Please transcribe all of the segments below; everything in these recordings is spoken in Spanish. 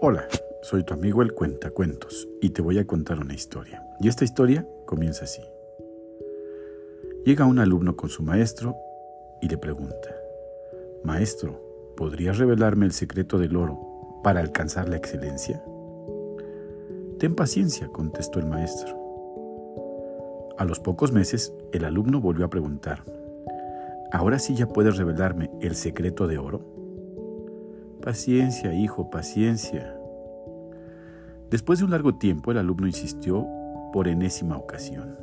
Hola, soy tu amigo el Cuentacuentos y te voy a contar una historia. Y esta historia comienza así. Llega un alumno con su maestro y le pregunta, Maestro, ¿podrías revelarme el secreto del oro para alcanzar la excelencia? Ten paciencia, contestó el maestro. A los pocos meses, el alumno volvió a preguntar, ¿Ahora sí ya puedes revelarme el secreto de oro? Paciencia, hijo, paciencia. Después de un largo tiempo, el alumno insistió por enésima ocasión.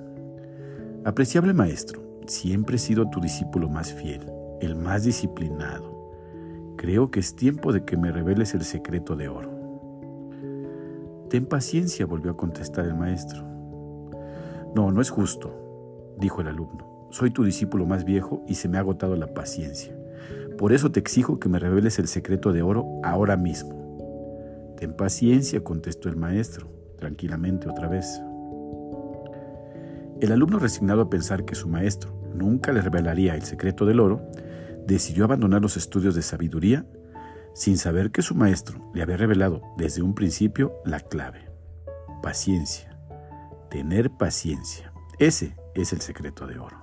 Apreciable maestro, siempre he sido tu discípulo más fiel, el más disciplinado. Creo que es tiempo de que me reveles el secreto de oro. Ten paciencia, volvió a contestar el maestro. No, no es justo, dijo el alumno. Soy tu discípulo más viejo y se me ha agotado la paciencia. Por eso te exijo que me reveles el secreto de oro ahora mismo. Ten paciencia, contestó el maestro, tranquilamente otra vez. El alumno, resignado a pensar que su maestro nunca le revelaría el secreto del oro, decidió abandonar los estudios de sabiduría sin saber que su maestro le había revelado desde un principio la clave. Paciencia. Tener paciencia. Ese es el secreto de oro.